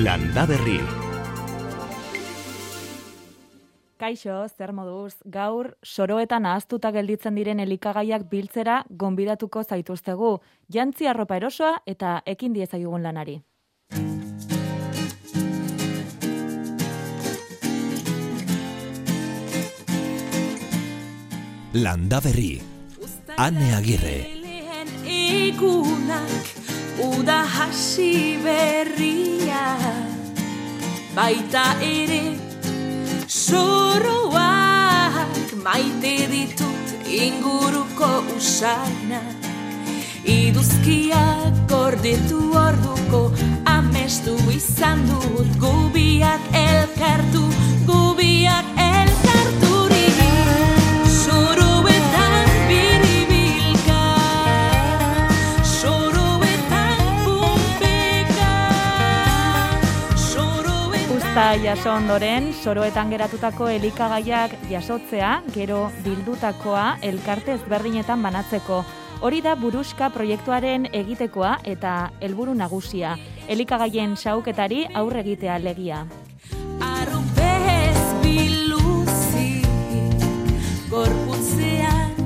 Landa Berri. Kaixo, zer moduz, gaur soroetan ahaztuta gelditzen diren elikagaiak biltzera gonbidatuko zaituztegu, jantzi arropa erosoa eta ekin diezagigun lanari. Landa Berri. Ane Agirre. Igunak uda hasi berria baita ere soroak maite ditut inguruko usainak iduzkiak gorditu orduko amestu izan dut gubiak elkartu gubiak elkarturik Usta jaso ondoren, soroetan geratutako elikagaiak jasotzea, gero bildutakoa elkarte ezberdinetan banatzeko. Hori da buruska proiektuaren egitekoa eta helburu nagusia, elikagaien xauketari aurre egitea legia. Arrupez biluzi Gorputzean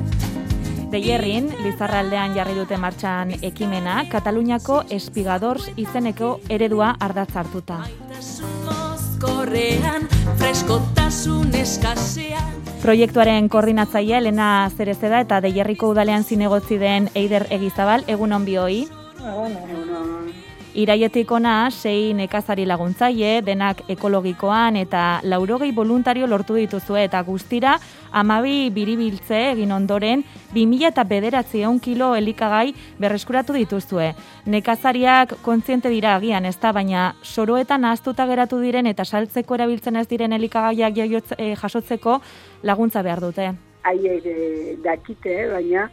Deierrin, Lizarraldean jarri dute martxan ekimena, Kataluniako espigadors izeneko eredua ardatz hartuta. Maitasun mozkorrean Freskotasun eskasean. Proiektuaren koordinatzailea Elena Zerezeda eta Deierriko udalean zinegotzi den Eider Egizabal, egun on bioi. Iraietik ona, sei nekazari laguntzaile, denak ekologikoan eta laurogei voluntario lortu dituzue eta guztira amabi biribiltze egin ondoren 2000 eta bederatziehun kilo elikagai berreskuratu dituzue. Nekazariak kontziente dira agian ez da, baina soroetan ahaztuta geratu diren eta saltzeko erabiltzen ez diren elikagaiak eh, jasotzeko laguntza behar dute. haiek eh, dakite, baina,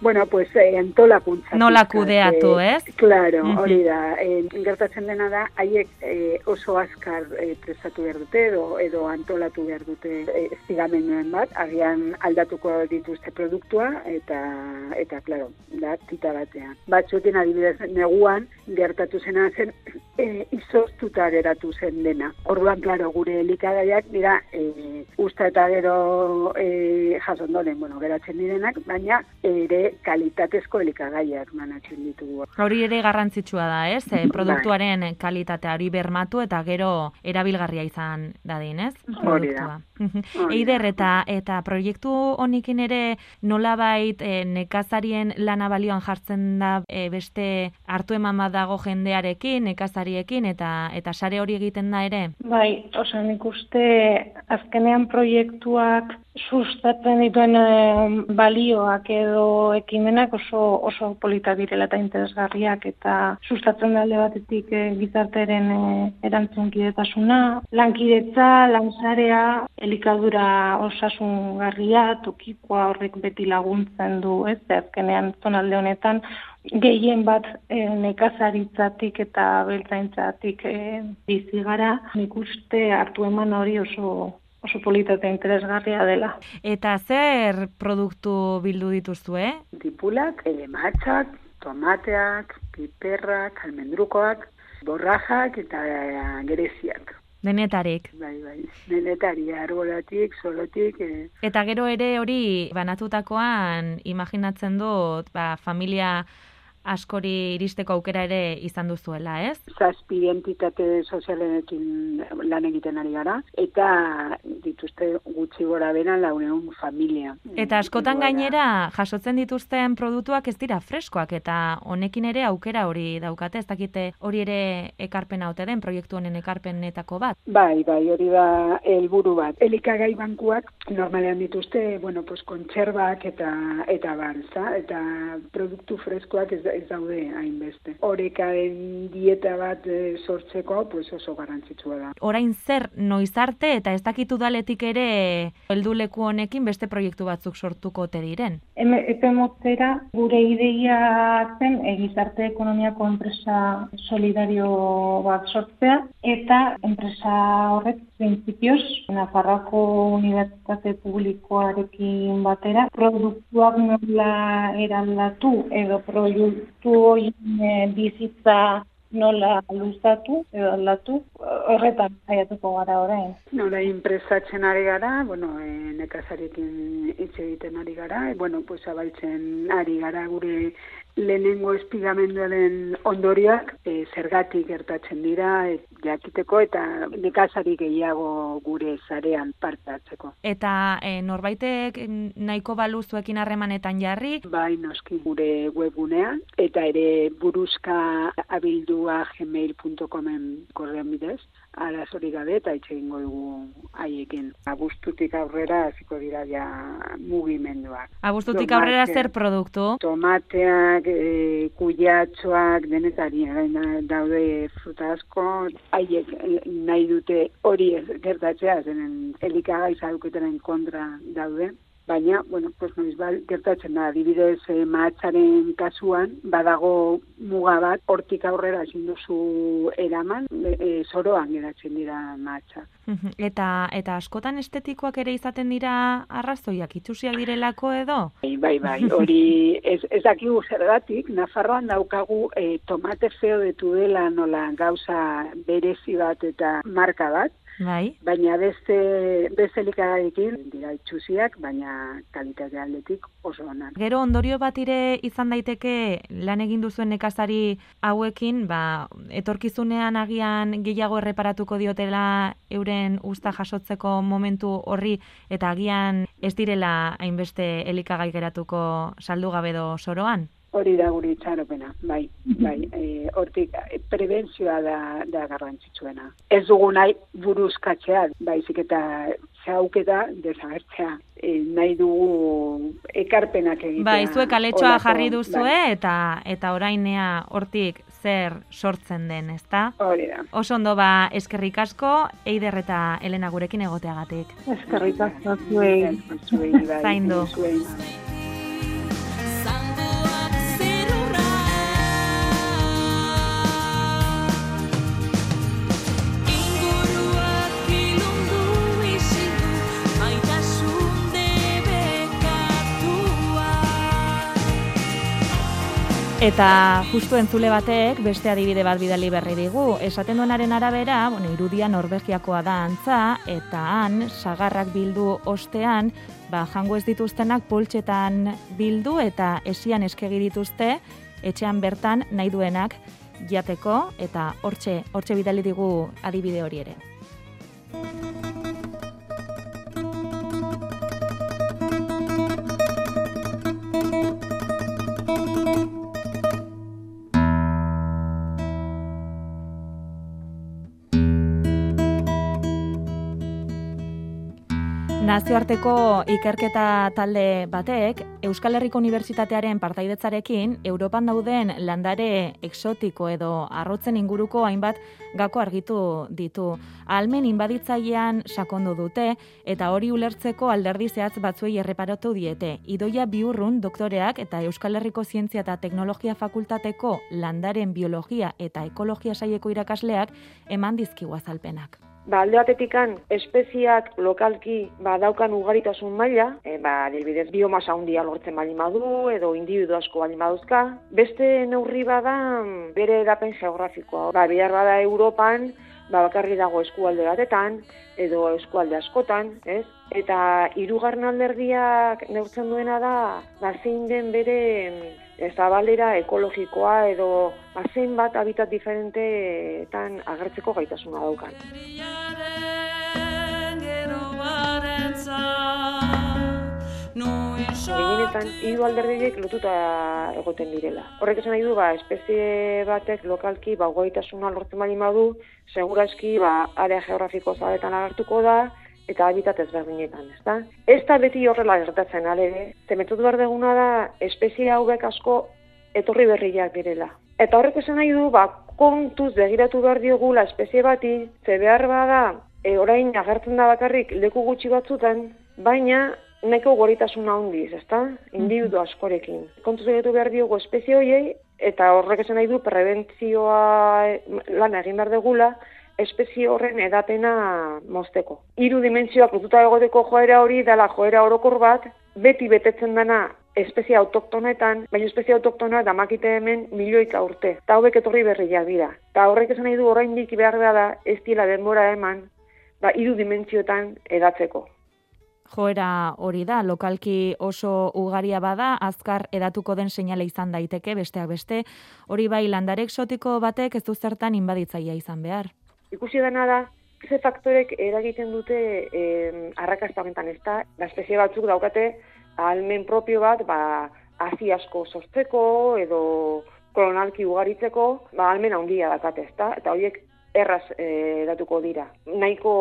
bueno, pues, eh, antolakuntza. Nola kudeatu, eh, ez? Claro, Mhm. hori da. Eh, gertatzen dena da, haiek eh, oso azkar eh, prestatu behar dute, edo, edo antolatu behar dute eh, bat, agian aldatuko dituzte produktua, eta, eta claro, da, tita batean. Batzuekin adibidez, neguan, gertatu zena zen, eh, izoztuta geratu zen dena. Orduan, claro, gure elikagaiak dira eh, usta eta gero eh, jasondoren, bueno, geratzen direnak, baina ere kalitatezko elikagaiak manatzen ditugu. Hori ere garrantzitsua da, ez? E, produktuaren kalitateari bermatu eta gero erabilgarria izan dadin, ez? Hori da. Eider, eta, eta proiektu honekin ere nolabait e, nekazarien lana balioan jartzen da e, beste hartu eman bat dago jendearekin, nekazariekin, eta eta sare hori egiten da ere? Bai, osea, nik uste azkenean proiektuak sustatzen dituen balioak edo ekimenak oso oso politak direla eta interesgarriak eta sustatzen alde batetik eh, gizarteren eh, erantzunkidetasuna, lankidetza, lansarea, elikadura osasungarria, tokikoa horrek beti laguntzen du, ez? Azkenean zonalde honetan gehien bat e, nekazaritzatik eta beltzaintzatik e, bizi gara, nik uste hartu eman hori oso oso polita eta interesgarria dela. Eta zer produktu bildu dituzue? Tipulak, eh, matxak, tomateak, piperrak, almendrukoak, borrajak eta eh, gereziak. Denetarik. Bai, bai. Denetari, arbolatik, solotik, eh, Eta gero ere hori banatutakoan imaginatzen dut ba, familia askori iristeko aukera ere izan duzuela, ez? zazpi entitate sozialenekin lan egiten ari gara, eta dituzte gutxi gora bera launeun familia. Eta askotan gainera jasotzen dituzten produktuak ez dira freskoak eta honekin ere aukera hori daukate, ez dakite hori ere ekarpen haute den proiektu honen ekarpenetako bat. Bai, bai, hori da helburu bat. Elikagai bankuak normalean dituzte, bueno, pues kontserbak eta eta bar, ezta? Eta produktu freskoak ez, ez daude hainbeste. Orekaren dieta bat eh, sortzeko, pues oso garrantzitsua da. Orain zer noiz arte eta ez dakitu daletik ere helduleku honekin beste proiektu batzuk sortuko te diren. Epe motzera gure ideia zen e, gizarte ekonomiako enpresa solidario bat sortzea eta enpresa horrek printzipioz Nafarroako Unibertsitate Publikoarekin batera produktuak nola eraldatu edo proiektu horien eh, bizitza nola luzatu edo aldatu, horretan saiatuko gara orain. Orain prestatzen ari gara, bueno, e, nekazarekin hitz egiten ari gara, e, bueno, pues abaltzen ari gara gure lehenengo espigamenduaren ondorioak e, zergatik gertatzen dira e, jakiteko eta nekazari gehiago gure zarean parte hartzeko. Eta e, norbaitek nahiko balu zuekin harremanetan jarri, Bai, noski gure webgunean. Eta ere buruzka abildua gmail.comen korrean bidez, arazori gabe eta itxe egingo dugu haiekin. Abuztutik aurrera hasiko dira ja mugimenduak. abuztutik Tomate. aurrera zer produktu? Tomateak, e, kuyatxoak, denetari daude fruta asko, haiek eh, nahi dute hori gertatzea, zenen elikagai zaduketaren kontra daude. Baina, bueno, pues noiz bal, gertatzen da, adibidez, e, mahatzaren kasuan, badago muga bat, hortik aurrera ezin duzu eraman, e, e, zoroan geratzen dira mahatza. Mhm. eta eta askotan estetikoak ere izaten dira arrazoiak itxusiak direlako edo? Bai, bai, bai, hori ez, ez dakigu zergatik, Nafarroan daukagu e, tomate feo de tudela nola gauza berezi bat eta marka bat, Bai. baina beste, beste elikagairekin dira itxusiak, baina kalitate aldetik oso onak. Gero ondorio bat ire izan daiteke lan egin duzuen nekazari hauekin, ba, etorkizunean agian gehiago erreparatuko diotela euren usta jasotzeko momentu horri eta agian ez direla hainbeste elikagai geratuko saldu gabe do soroan. Hori da guri itxaropena, bai, bai, e, hortik e, prebentzioa da, da garrantzitsuena. Ez dugu nahi buruzkatzea, baizik eta zauketa desagertzea. E, nahi dugu ekarpenak egitea. Bai, zuek aletxoa Holako- jarri duzue bai, eta eta orainea hortik zer sortzen den, ezta? hori da. Oso ondo ba eskerrik asko Eider eta Elena gurekin egoteagatik. Eskerrik asko zuei. Zuei, bai, Zaindu. Eta justu entzule batek beste adibide bat bidali berri digu. Esaten duenaren arabera, bueno, irudia Norvegiakoa da antza, eta han, sagarrak bildu ostean, ba, jango ez dituztenak poltsetan bildu eta esian eskegi dituzte, etxean bertan nahi duenak jateko, eta hortxe, hortxe bidali digu adibide hori ere. Nazioarteko ikerketa talde batek Euskal Herriko Unibertsitatearen partaidetzarekin Europan dauden landare exotiko edo arrotzen inguruko hainbat gako argitu ditu. Almen inbaditzailean sakondu dute eta hori ulertzeko alderdi zehatz batzuei erreparatu diete. Idoia Biurrun doktoreak eta Euskal Herriko Zientzia eta Teknologia Fakultateko landaren biologia eta ekologia saieko irakasleak eman dizkigu azalpenak. Ba, alde batetikan, espeziak lokalki ba, daukan ugaritasun maila, e, ba, adibidez, biomasa handia lortzen bali madu, edo individu asko bali maduzka. Beste neurri bada, bere edapen geografikoa. Ba, bihar bada Europan, ba, bakarri dago eskualde batetan, edo eskualde askotan, ez? Eta hirugarren alderdiak neurtzen duena da, ba, zein den bere zabalera ekologikoa edo ba, bat habitat diferenteetan agertzeko gaitasuna daukan. Gehienetan, hiru alderdiek lotuta egoten direla. Horrek esan nahi du, ba, espezie batek lokalki ba, goitasuna lortzen bali badu, segurazki ba, area geografiko zabetan agertuko da, eta habitat ezberdinetan, ezta? Ez da beti horrela gertatzen, alere, zemetutu behar deguna da, espezie hauek asko etorri berriak direla. Eta horrek esan nahi du, ba, kontuz begiratu behar diogula espezie bati, ze behar bada, e, orain agertzen da bakarrik leku gutxi batzutan, baina nahiko goritasuna handiz, ezta? Individu askorekin. Kontuz begiratu behar diogu espezie horiei, eta horrek esan nahi du prebentzioa e, lan egin behar degula, espezie horren edapena mozteko. Hiru dimentsioak lotuta egoteko joera hori dela joera orokor bat, beti betetzen dana espezie autoktonetan, baina espezie autoktonoa damakite hemen milioika urte. Eta hauek etorri berriak dira. Eta horrek esan nahi du oraindik behar da ez diela denbora eman, ba, hiru dimentsiotan edatzeko. Joera hori da, lokalki oso ugaria bada, azkar edatuko den seinale izan daiteke, besteak beste, hori bai landare exotiko batek ez du zertan inbaditzaia izan behar. Ikusi dena da, ze faktorek eragiten dute eh, arrakasta honetan ez da, ba, espezie batzuk daukate ahalmen propio bat, ba, hazi asko sortzeko edo kolonalki ugaritzeko, ba, ahalmen handia dakate ez da, eta horiek erraz eh, datuko dira. Nahiko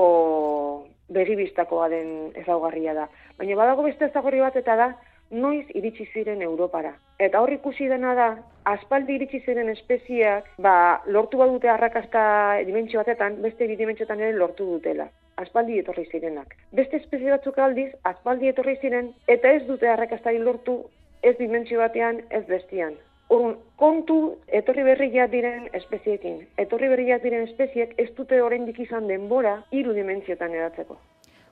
begibistakoa den ezaugarria da. Baina badago beste ezaugarri bat eta da, noiz iritsi ziren Europara. Eta hor ikusi dena da, aspaldi iritsi ziren espezieak, ba, lortu badute arrakasta dimentsio batetan, beste bi dimentsiotan ere lortu dutela. Aspaldi etorri zirenak. Beste espezie batzuk aldiz, aspaldi etorri ziren, eta ez dute arrakastari lortu, ez dimentsio batean, ez bestian. Orrun, kontu etorri berriak diren espeziekin. Etorri berriak diren espeziek ez dute oraindik izan denbora hiru dimentsiotan edatzeko.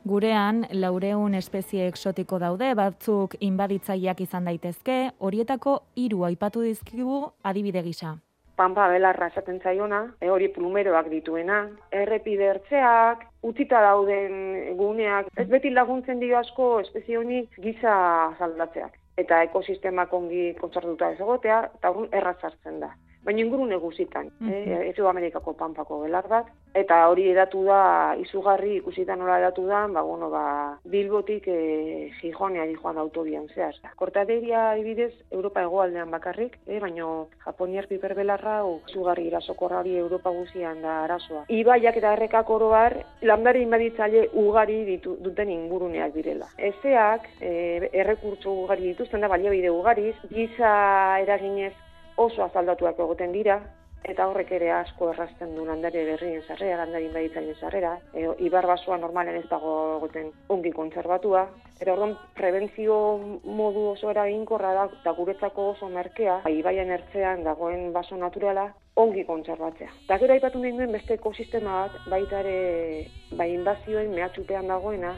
Gurean, laureun espezie exotiko daude, batzuk inbaditzaileak izan daitezke, horietako hiru aipatu dizkigu adibide gisa. Pampa belarra esaten zaiona, e, hori plumeroak dituena, errepide ertzeak, utzita dauden guneak, ez beti laguntzen dio asko espezie honi giza saldatzeak. Eta ekosistemak ongi kontzertuta ez egotea, eta horren erraz hartzen da. Baina ingurune guzitan, mm -hmm. Amerikako pampako belar bat, eta hori edatu da, izugarri ikusita nola edatu da, ba, bueno, ba, Bilbotik e, Gijoneari joan autobian zehaz. Kortaderia adibidez, Europa hegoaldean bakarrik, e, baina Japoniar piper belarra, o, izugarri irasokorrari Europa guzian da arazoa. Ibaiak eta errekak oro bar, landare inbaditzaile ugari ditu, duten inguruneak direla. Ezeak, e, errekurtso ugari dituzten da, baliabide ugariz, giza eraginez oso azaldatuak egoten dira, eta horrek ere asko errazten du landare berrien sarrera, landare inbaditzaileen sarrera, e, ibar basoa normalen ez dago egoten ongi kontserbatua, eta orduan prebentzio modu oso eraginkorra da, eta guretzako oso merkea, ba, ibaien ertzean dagoen baso naturala, ongi kontserbatzea. Eta gero aipatu nahi duen beste ekosistema bat, baita ere, bai inbazioen mehatxupean dagoena,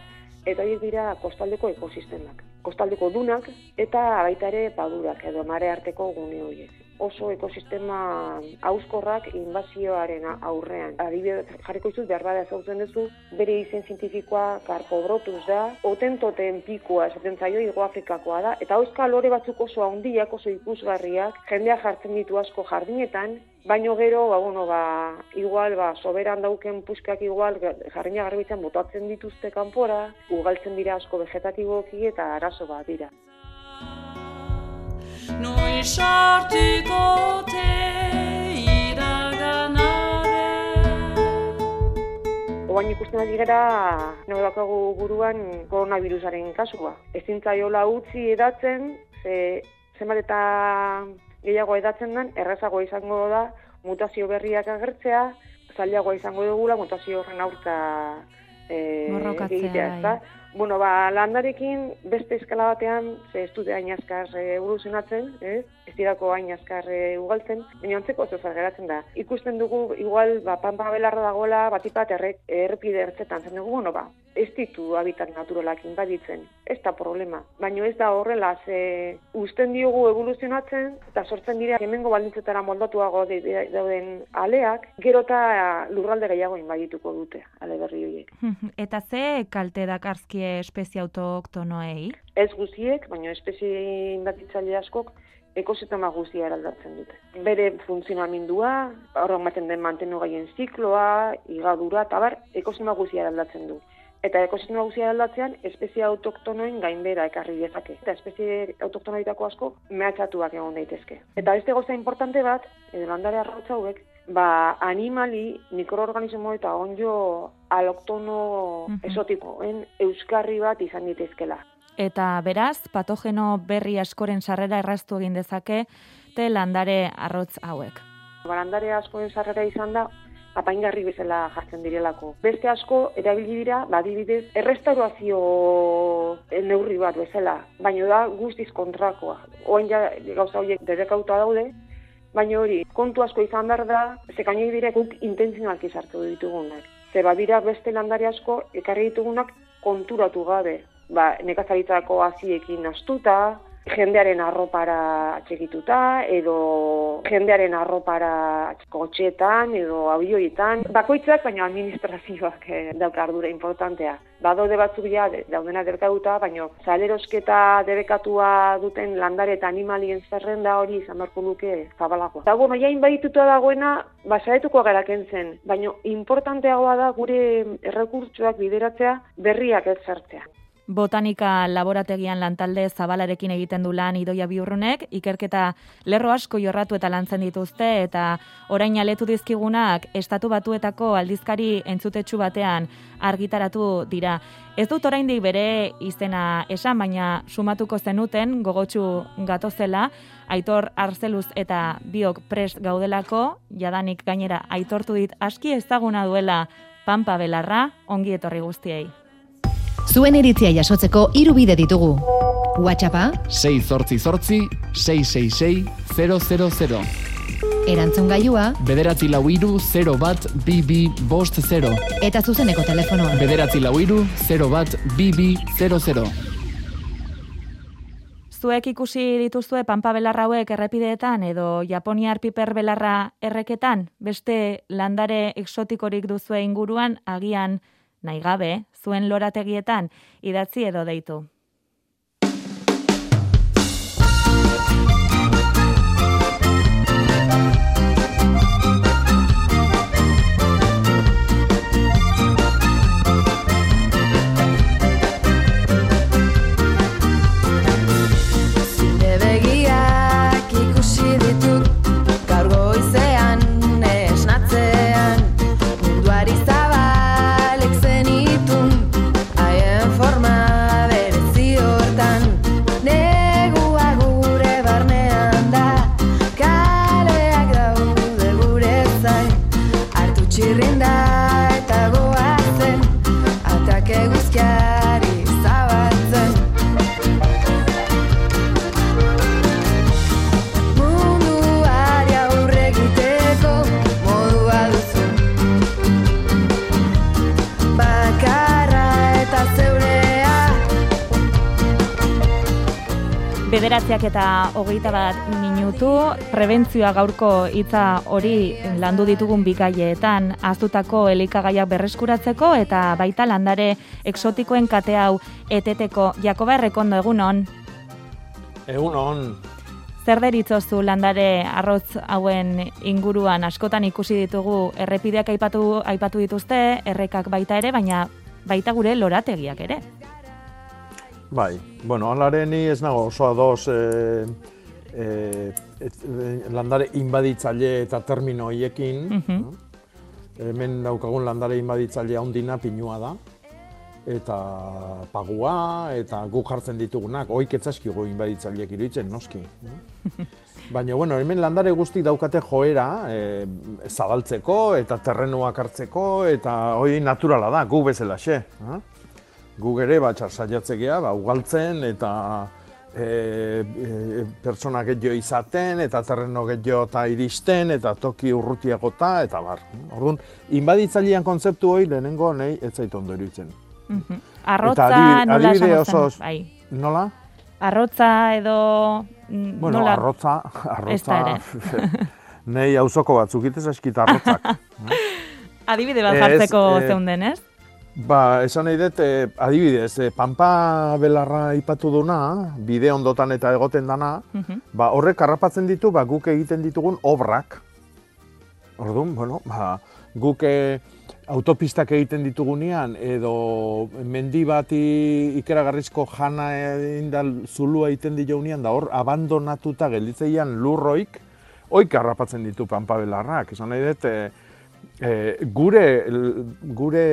eta horiek dira kostaldeko ekosistemak. Kostaldeko dunak eta baita ere padurak edo mare arteko gune horiek oso ekosistema auskorrak inbazioaren aurrean. Adibidez, jarriko izuz, behar bada ezautzen duzu, bere izen zientifikoa karpobrotus da, otentoten pikua esaten zaio Igo Afrikakoa da, eta euskal lore batzuk oso handiak, oso ikusgarriak, jendea jartzen ditu asko jardinetan, Baino gero, ba, bueno, ba, igual, ba, soberan dauken puskak igual, jarrina garbitzen botatzen dituzte kanpora, ugaltzen dira asko vegetatiboki eta arazo bat dira. Noi sartuko te iraganare Oain ikusten ari gara, nago dakagu buruan koronavirusaren kasua. Ezin zaiola utzi edatzen, ze, zenbat eta gehiago edatzen den, errazago izango da mutazio berriak agertzea, zailagoa izango dugula mutazio horren aurka e, egitea, bai. ezta? Bueno, ba, landarekin beste eskala batean, ze ez dute hain azkar e, evoluzionatzen, ez? Ez dirako hain azkar e, ugaltzen, baina antzeko zer geratzen da. Ikusten dugu, igual, ba, pampa belarra dagoela, batipat errek, errepide ertzetan, zen dugu, bueno, ba, ez ditu habitat naturalak inbaditzen, ez da problema. Baina ez da horrela, ze usten diogu evoluzionatzen, eta sortzen dira hemengo baldintzetara moldatuago de- de- dauden aleak, gero eta lurralde gehiago inbadituko dute, ale berri horiek. Eta ze kalte dakarzkie espezie autoktonoei? Ez guziek, baina espezie inbatitzaile askok ekosistema guztia eraldatzen dute. Bere funtzionamendua, horren ematen den mantenu gaien zikloa, igadura, eta bar, ekosistema guztia eraldatzen du. Eta ekosistema guztia eraldatzean, espezie autoktonoen gainbera ekarri dezake. Eta espezie autoktonoitako asko mehatxatuak egon daitezke. Eta beste gauza importante bat, edo landare arrautza hauek, ba, animali, mikroorganismo eta onjo aloktono Mhm. esotikoen euskarri bat izan ditezkela. Eta beraz, patogeno berri askoren sarrera erraztu egin dezake, te landare arrotz hauek. Barandare askoen sarrera izan da, apaingarri bezala jartzen direlako. Beste asko erabili dira, badibidez, errestaurazio neurri bat bezala, baina da guztiz kontrakoa. Oen ja gauza horiek derekauta daude, baina hori kontu asko izan behar da, zekaino dire guk intentzionalki sartu ditugunak. Ze badira beste landare asko ekarri ditugunak konturatu gabe. Ba, nekazaritzako haziekin astuta, jendearen arropara atxekituta, edo jendearen arropara kotxetan, edo abioietan. Bakoitzak, baina administrazioak eh, dauka ardura importantea. Badaude batzuk ja, de- daudenak derkatuta, baina salerosketa debekatua duten landare eta animalien zerrenda hori izan beharko luke zabalagoa. Eta bueno, jain badituta dagoena, basaretuko gara kentzen, baina importanteagoa da gure errekurtsoak bideratzea berriak ez sartzea. Botanika laborategian lantalde zabalarekin egiten du lan idoia biurrunek, ikerketa lerro asko jorratu eta lantzen dituzte, eta orain aletu dizkigunak estatu batuetako aldizkari entzutetsu batean argitaratu dira. Ez dut oraindik bere izena esan, baina sumatuko zenuten gogotsu gatozela, Aitor Arzeluz eta biok prest gaudelako, jadanik gainera aitortu dit aski ezaguna duela Pampa Belarra, ongi etorri guztiei. Zuen iritzia jasotzeko hiru bide ditugu. WhatsAppa, 6 zortzi zortzi, 666 000. erantzun gailua Bederatzi lau iru, 0 bat, BB bost 0. eta zuzeneko telefonoa. Bederatzi lau iru, 0 bat, BB 00. Zuek ikusi dituzue pampa belarra hauek errepideetan edo Japoniar piper belarra erreketan, beste landare exotikorik duzue inguruan agian nahi gabe, zuen lorategietan idatzi edo deitu. Bederatziak eta hogeita bat minutu, prebentzioa gaurko hitza hori landu ditugun bikaietan, aztutako elikagaiak berreskuratzeko eta baita landare exotikoen kate hau eteteko. Jakoba errekondo egunon, Egun on, zer deritzozu landare arrotz hauen inguruan askotan ikusi ditugu errepideak aipatu, aipatu dituzte, errekak baita ere, baina baita gure lorategiak ere. Bai, bueno, alare ni ez nago oso ados e, e, et, e, landare inbaditzaile eta termino hoiekin. Mhm. no? Hemen daukagun landare inbaditzaile handina pinua da. Eta pagua, eta guk jartzen ditugunak, oik etzaskigu inbaditzaileek iruditzen, noski. no? Baina, bueno, hemen landare guztik daukate joera, e, zabaltzeko eta terrenuak hartzeko, eta hori naturala da, gu bezalaxe. eh? Gu ere, ba, saiatzekea, ba, ugaltzen eta e, e, pertsona gehiago izaten, eta terreno gehiago eta iristen, eta toki urrutiagota, eta bar. Orduan, inbaditzailean kontzeptu hori lehenengo nahi ez zait ondo iruditzen. Mhm. Arrotza, adibide- nola adibide oso- Bai. Nola? Arrotza edo mm, Bueno, nola arrotza, arrotza, nei auzoko batzuk itez eskit arrotzak. adibide bat jartzeko eh, zeunden, ez? Ba, esan nahi dut, eh, adibidez, eh, Pampa belarra ipatu duna, bide ondotan eta egoten dana, Mhm. ba, horrek harrapatzen ditu, ba, guk egiten ditugun obrak. Orduan, bueno, ba, guk eh, autopistak egiten ditugunean, edo mendi bati ikeragarrizko jana indal zulua egiten ditugunean, da hor, abandonatuta gelditzeian lurroik, oik harrapatzen ditu Pampa belarrak. Esan nahi dut, eh, eh, gure, gure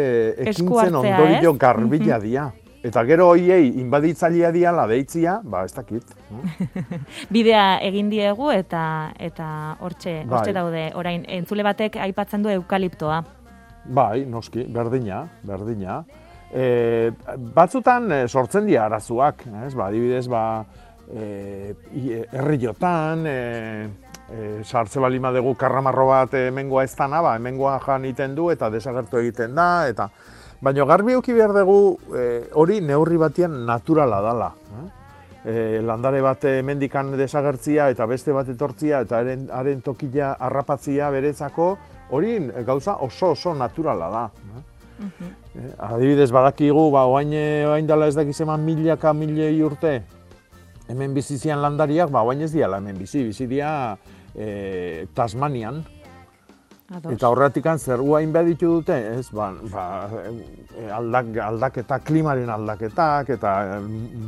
ekintzen ondorio ez? garbila dia. Eta gero hoiei inbaditzailea diala deitzia, ba, ez dakit. no? Bidea egin diegu eta eta hortxe, Bai. hortxe daude orain entzule batek aipatzen du eukaliptoa. Bai, noski, berdina, berdina. E, batzutan e, sortzen dira arazuak, ez? Ba, adibidez, ba, e, herriotan, e, e, sartze bali madegu karramarro bat e, hemengoa ez dana, ba, hemengoa jan iten du eta desagertu egiten da, eta Baina garbi eduki behar dugu e, hori neurri batian naturala dala. Eh? e, landare bat hemendikan desagertzia eta beste bat etortzia eta haren, haren tokia harrapatzia beretzako, hori gauza oso oso naturala da. Eh, adibidez, badakigu, ba, oain, oain dela ez dakiz eman milaka milei urte, hemen bizizian landariak, ba, oain ez diala hemen bizi, bizi dia e, Tasmanian, Ados. Eta horretikan zer guain ditu dute, ez, ba, ba, e, aldak, aldaketa, klimaren aldaketak, eta e,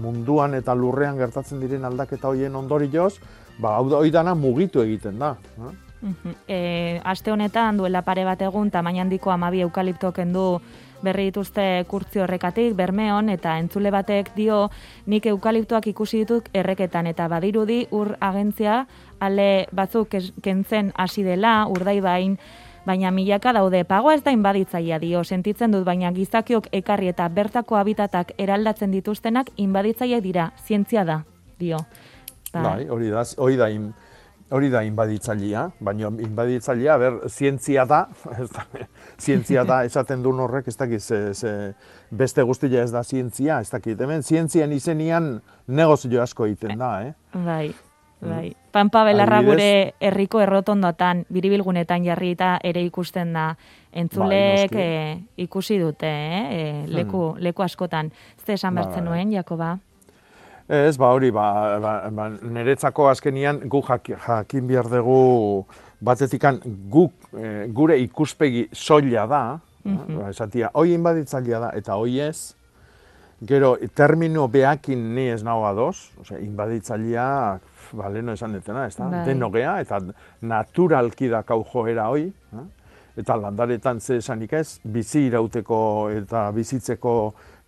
munduan eta lurrean gertatzen diren aldaketa hoien ondorioz, ba, hau dana mugitu egiten da. eh? Mhm. E, aste honetan duela pare bat egun tamaina handiko amabi eukalipto kendu berri dituzte kurtzi horrekatik, bermeon, eta entzule batek dio nik eukaliptoak ikusi ditut erreketan, eta badirudi ur agentzia ale batzuk kentzen hasi dela, urdaibain, baina milaka daude, pagoa ez da inbaditzaia dio, sentitzen dut, baina gizakiok ekarri eta bertako habitatak eraldatzen dituztenak inbaditzaileak dira, zientzia da, dio. Ba, Bai, hori da, hori da, in- hori da inbaditzailea, baina inbaditzailea, ber, zientzia da, ez da, zientzia da esaten duen horrek, ez dakit, ze, ze, beste guztia ez da zientzia, ez dakit, hemen zientzian izenian negozio asko egiten da, eh? Bai, bai. Pampa belarra gure herriko errotondotan, biribilgunetan jarrita ere ikusten da. Entzulek Bai, eh, ikusi dute, eh? eh, leku, leku askotan. Ze esan bertzen bai. nuen, Jakoba? Ez, ba hori, ba, ba, ba, niretzako azkenian gu jak, jakin behar dugu batetikan guk, eh, gure ikuspegi soila da, Mhm. ba, esatia, hoi inbaditzailea da, eta hoi ez, gero, termino behakin ni ez nago ados, osea, inbaditzailea, ba, leheno esan detena, ez da, Bai. denogea, eta naturalki dakau joera hoi, eh? eta landaretan ze esanik ez, bizi irauteko eta bizitzeko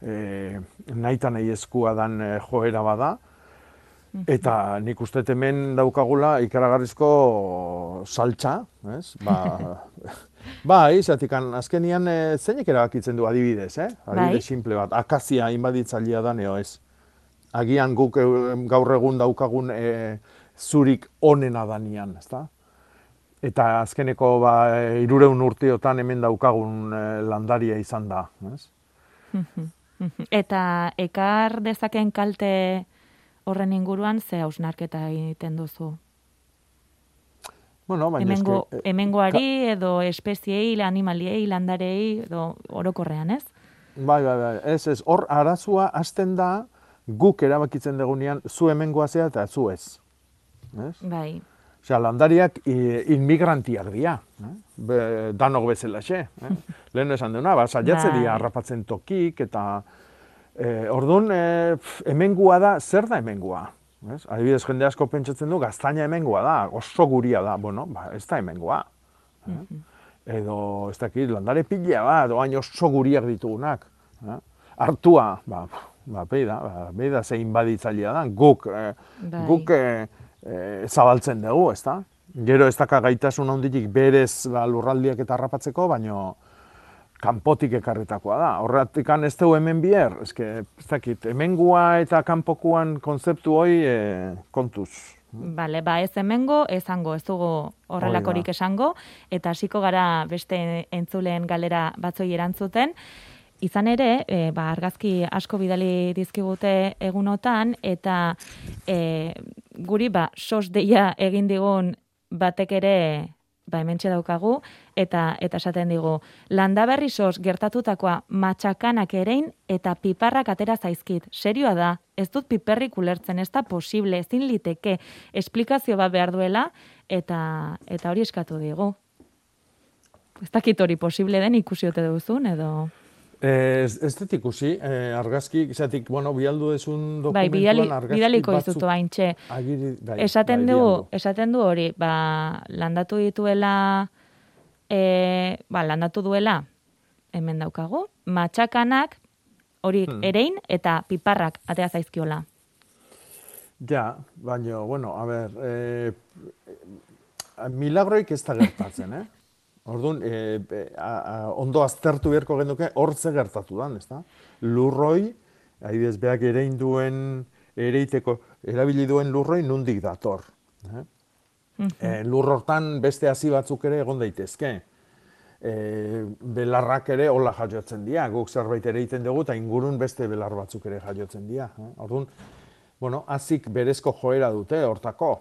e, naita nahi eskua dan e, joera bada, eta nik uste hemen daukagula ikaragarrizko saltza, ez? Ba, bai, zatikan, azkenian e, zeinek erabakitzen du adibidez, eh? Adibidez Bai. simple bat, akazia inbaditzailea da neo ez. Agian guk e, gaur egun daukagun e, zurik onena danian, ezta? Eta azkeneko ba, irureun urteotan hemen daukagun e, landaria izan da, ez? Eta ekar dezaken kalte horren inguruan ze hausnarketa egiten duzu? Bueno, baina Hemengo, eske, e, hemengoari edo espeziei, animaliei, landarei, edo orokorrean, ez? Bai, bai, bai. Ez, ez, hor arazua hasten da guk erabakitzen dugunean zu hemengoa zea eta zu ez. Ez? Bai. Osea, landariak inmigrantiak dira, eh? Be, danok bezalaxe. Eh? Lehen esan duna, ba, saiatze Bai. dira harrapatzen tokik, eta eh, orduan, eh, pf, hemengua da, zer da hemengua? Ez? Adibidez, jende asko pentsatzen du, gaztaina hemengua da, oso guria da, bueno, ba, ez da hemengua. Eh? Edo, ez dakit, landare pila bat, oain oso guriak ditugunak. Eh? Artua, ba, ba, beida, ba, beida zein baditzailea da, guk, eh, Bai. guk eh, eh, zabaltzen dugu, ezta? Gero ez daka gaitasun handitik berez ba, lurraldiak eta harrapatzeko, baino kanpotik ekarritakoa da. Horratikan ez dugu hemen bier, eske, ez dakit, hemengua eta kanpokuan konzeptu hoi eh, kontuz. Bale, ba ez hemengo, esango, ez dugu horrelakorik esango, eta hasiko gara beste entzuleen galera batzoi erantzuten. Izan ere, e, ba, argazki asko bidali dizkigute egunotan, eta e, guri ba, sos deia egin digun batek ere ba, hementxe daukagu, eta eta esaten digu, landaberri sos gertatutakoa matxakanak erein eta piparrak atera zaizkit. Serioa da, ez dut piperrik ulertzen, ez da posible, ezin liteke, esplikazio bat behar duela, eta, eta hori eskatu digu. Ez dakit hori posible den ikusi ote duzun, edo... Ez, ez dut ikusi, eh, argazki, izatik, bueno, bialdu ezun Bai, dokumentuan bidali, argazki bidaliko batzuk izutu haintxe. agiri, bai, Esaten bai, du, esaten du hori, ba, landatu dituela, e, ba, landatu duela, hemen daukagu, matxakanak, hori Hmm. erein eta piparrak atea zaizkiola. Ja, baina, bueno, a ber, eh, milagroik ez da gertatzen, eh? Orduan, a- a- ondo aztertu beharko genuke hor ze gertatu dan, ezta? Lurroi, adibidez, beak erein duen, ereiteko, erabili duen lurroi nundik dator. Eh? Eh, lur hortan beste hasi batzuk ere egon daitezke. E, belarrak ere hola jaiotzen dira, guk zerbait ere egiten dugu, eta ingurun beste belar batzuk ere jaiotzen dira. Eh? Orduan, bueno, azik berezko joera dute hortako.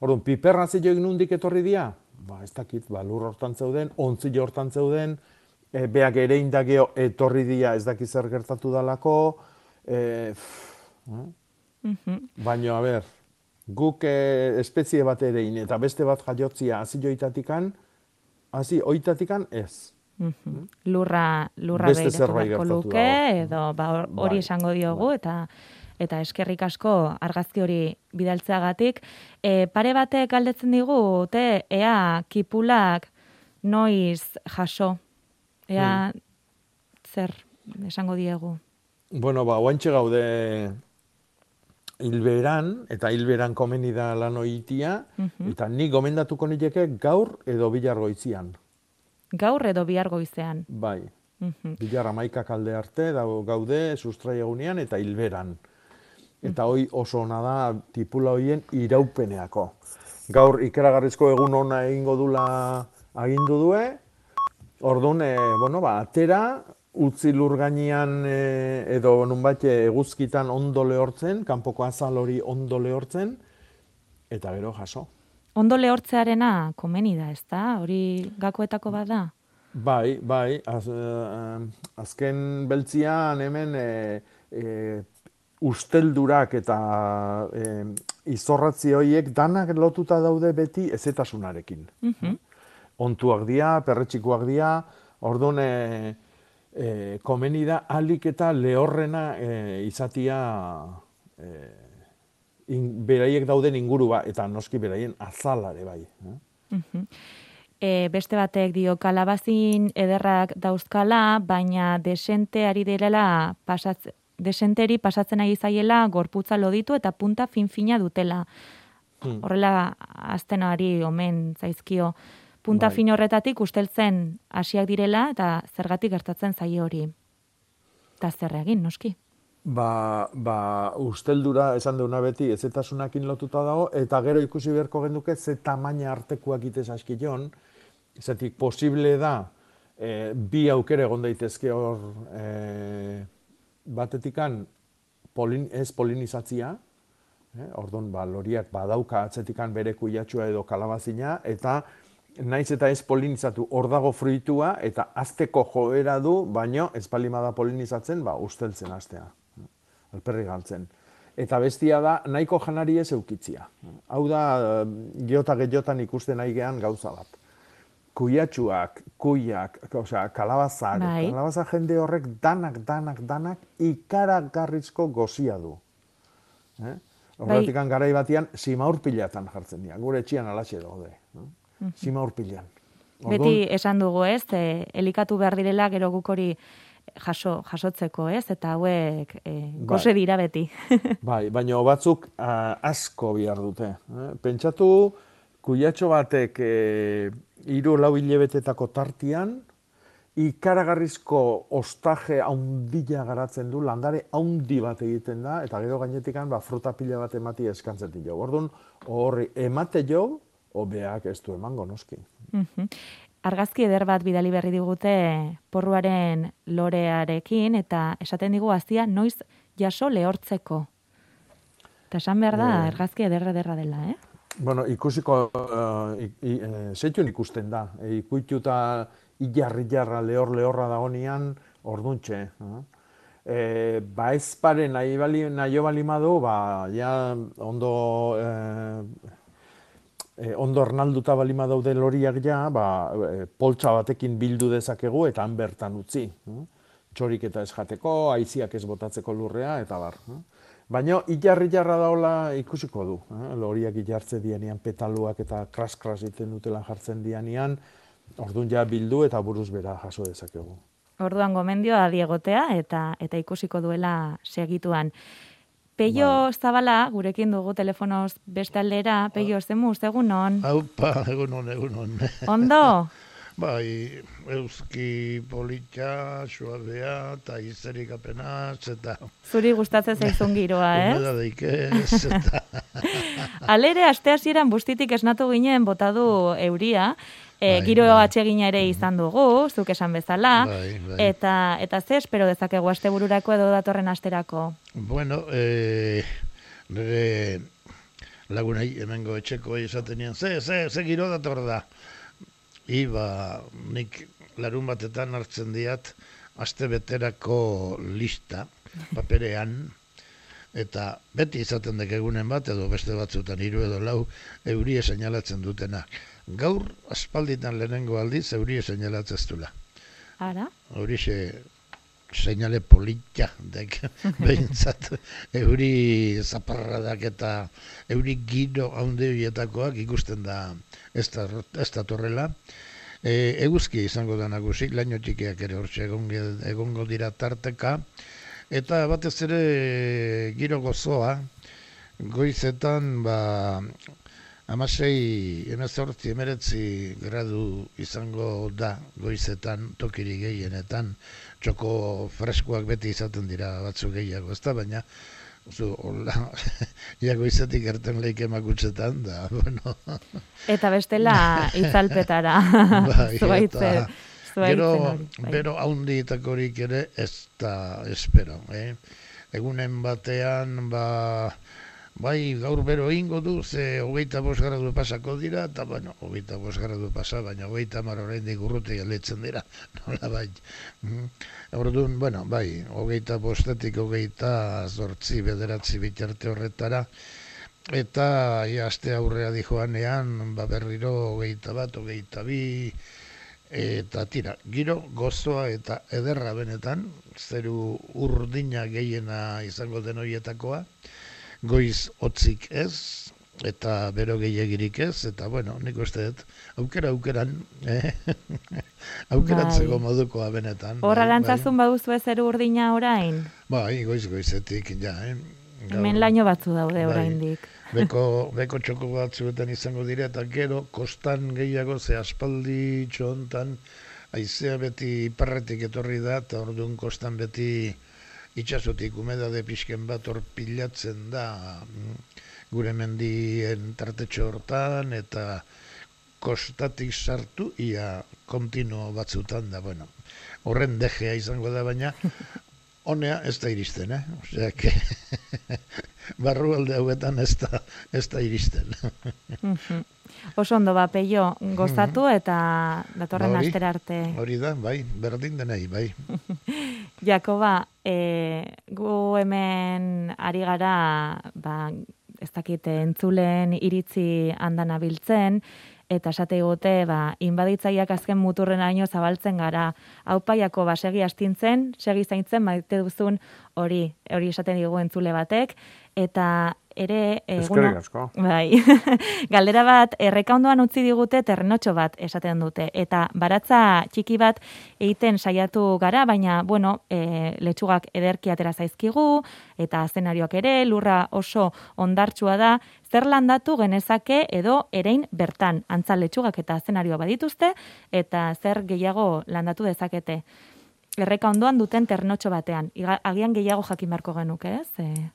Orduan, piperra zio nundik etorri dira? Ba, ez dakit, ba, lur hortan zeuden, ontzio hortan zeuden, e, beak ere indageo etorri dira ez dakit zer gertatu dalako, e, pff, eh? Mhm. baina, a ber, guk e, espezie bat ere eta beste bat jaiotzia hasi joitatikan, hasi oitatikan ez. Mhm. Lurra, lurra Beste zerbait luke, edo ba, hor- hori Bai, esango diogu, eta eta eskerrik asko argazki hori bidaltzeagatik. E, pare batek galdetzen digu, te, ea kipulak noiz jaso, ea Hmm. zer esango diegu. Bueno, ba, oantxe gaude hilberan, eta hilberan komeni da lan oitia, Mhm. eta nik gomendatuko nileke gaur edo bilar goizian. Gaur edo bihar goizean. Bai, Mhm. bilar amaikak alde arte, dago gaude sustrai egunean eta hilberan. Eta hoi oso ona da tipula hoien iraupeneako. Gaur ikeragarrizko egun ona egingo dula agindu due, orduan, e, bueno, ba, atera, utzi lur gainean e, edo nunbait eguzkitan ondo lehortzen, kanpoko azal hori ondo lehortzen, eta gero jaso. Ondo lehortzearena komeni da, ezta? Hori gakoetako bada? Bai, bai, az, eh, azken beltzian hemen e, e, usteldurak eta e, izorratzi horiek danak lotuta daude beti ezetasunarekin. Mhm. Ontuak dira, perretxikoak dira, orduan e, e, komeni da alik eta lehorrena e, izatia e, in, beraiek dauden ingurua, eta noski beraien azalare bai. Eh? Mhm. E, beste batek dio kalabazin ederrak dauzkala, baina desente ari direla pasatze, desenteri pasatzen ari zaiela gorputza loditu eta punta fin-fina dutela. Hmm. Horrela aztenari omen zaizkio. Punta Bai. fin horretatik usteltzen hasiak direla eta zergatik gertatzen zaie hori. Eta zer egin, noski. Ba, ba, usteldura esan deuna beti ezetasunakin lotuta dago, eta gero ikusi beharko genduke ze tamaina artekuak itez askion, zetik posible da e, bi aukere egon daitezke hor e, batetikan polin, ez polinizatzia, eh? orduan ba, loriak badauka atzetikan bere kuiatxua edo kalabazina, eta naiz eta ez polinizatu hor dago fruitua, eta azteko joera du, baino ez palima da polinizatzen, ba, usteltzen astea alperri galtzen. Eta bestia da, nahiko janari ez eukitzia. Hau da, eh, geota gehiotan ikusten nahi gehan gauza bat. Kuiatxuak, kuiak, osea, kalabazak, Bai. kalabaza jende horrek danak, danak, danak ikaragarrizko gozia du. Eh? Horretik garai batean, simaurpilatan jartzen dira. Gure etxian alaxe daude. Eh? Simaurpilan. Beti esan dugu, ez, e, elikatu behar direla gero guk hori jaso, jasotzeko, ez, eta hauek e, gose Bai. dira beti. Bai, baina batzuk ah, asko bihar dute. Eh? Pentsatu, kuiatxo batek eh, hiru lau hilebetetako tartian, ikaragarrizko ostaje haundila garatzen du, landare haundi bat egiten da, eta gero gainetikan ba, fruta pila bat emati eskantzen jo. Orduan, horri emate jo, hobeak ez du emango noski. Mhm. Argazki eder bat bidali berri digute porruaren lorearekin eta esaten digu azia noiz jaso lehortzeko. Eta esan behar da, Eh. argazki ederra ederra dela, eh? Bueno, ikusiko, uh, uh, zeitun ikusten da. E, ikuituta ilarri-jarra, lehor-lehorra dagonean, orduntxe. Uh. E, ba ez pare nahi, bali, nahi bali madu, ba, ja ondo, eh, e, ondo ernalduta balima daude loriak ja, ba, e, poltsa batekin bildu dezakegu eta han bertan utzi. eh? Txorik eta ez jateko, aiziak ez botatzeko lurrea, eta bar. Baina ilarri jarra daola ikusiko du. Eh? Loriak ilartze dianean petaluak eta kras-kras iten dutela jartzen dianean, orduan ja bildu eta buruz bera jaso dezakegu. Orduan gomendioa diegotea eta eta ikusiko duela segituan. Peio Zabala, gurekin dugu telefonoz beste aldera, Peio, zemuz, egunon? Haupa, egunon, egunon. Ondo? bai, euski politxa, suabea, eta izerik apenas, eta... Zuri gustatzen zaizun giroa, eh? Humedadaik ez, eta... Alere, aste hasieran bustitik esnatu ginen botadu euria, e, Bai, giro bai. atsegina ere izan dugu, zuk esan bezala, Bai, bai. eta eta ze espero dezakegu astebururako edo datorren asterako. Bueno, eh, nire lagunei hemengo etxeko esaten nian, ze, ze, ze giro dator da. I, ba, nik larun batetan hartzen diat, aste beterako lista, paperean, eta beti izaten dek egunen bat, edo beste batzutan hiru edo lau, eurie seinalatzen dutena. Gaur, aspalditan lehenengo aldiz, eurie seinalatzen dula. Ara? Horixe seinale polita dek behintzat euri zaparradak eta euri giro horietakoak ikusten da ez da, ez da torrela. E, eguzki izango da nagusi, laino txikiak ere hortxe egongo dira tarteka, eta batez ere giro gozoa, goizetan, ba, amasei, emezortzi, emeretzi gradu izango da goizetan, tokiri gehienetan, txoko freskoak beti izaten dira batzu gehiago, ezta? Baina zu hola ja goizetik erten leik emakutzetan da, bueno. Eta bestela itzalpetara. bai, zuaitze, eta Gero, hori, bai. bero haundietakorik ere ez da espero, eh? Egunen batean, ba, bai, gaur bero ingo du, ze hogeita bost gradu pasako dira, eta, bueno, hogeita bost gradu pasa, baina hogeita mar oraindik urruti alditzen dira, nola bai. Mm. Orduan, bueno, bai, hogeita bostetik hogeita zortzi bederatzi bitarte horretara, eta ia aste aurrea dijoanean, ba berriro hogeita bat, hogeita bi, eta tira, giro gozoa eta ederra benetan, zeru urdina gehiena izango den horietakoa, goiz hotzik ez, eta bero gehiagirik ez, eta bueno, nik uste dut, aukera aukeran, eh? aukeratzeko Bai. modukoa benetan. Horra bai, lantzazun baduzu ez urdina orain? Bai, goiz goizetik, ja, eh? Gaur- Hemen laino batzu daude Bai. Beko, beko txoko batzuetan izango dira, eta gero, kostan gehiago, ze aspaldi txontan, aizea beti iparretik etorri da, eta orduan kostan beti itxasotik umedade pixken bat hor pilatzen da mm, gure mendien tartetxo hortan, eta kostatik sartu, ia kontinuo batzutan da, bueno, horren dejea izango da, baina, honea ez da iristen, eh? Osea, que barrualde hauetan ez da, ez da iristen. Oso ondo ba, peio, gozatu eta datorren Ba, astera arte. Hori da, bai, berdin denei, bai. Jakoba, e, gu hemen ari gara, ba, ez dakit entzulen iritzi handan abiltzen, eta esate gote, ba, inbaditzaiak azken muturren aino zabaltzen gara, haupaiako ba, segi astintzen, segi zaintzen, maite duzun hori, hori esaten digu entzule batek, eta ere... Eskerrik asko. Bai, galdera bat, errekaundoan utzi digute terrenotxo bat esaten dute. Eta baratza txiki bat egiten saiatu gara, baina, bueno, e, letxugak ederki atera zaizkigu, eta zenarioak ere, lurra oso ondartsua da, zer landatu genezake edo erein bertan, antza letxugak eta zenarioa badituzte, eta zer gehiago landatu dezakete. Erreka ondoan duten ternotxo batean. Iga- Agian gehiago jakin beharko genuke, ez? E,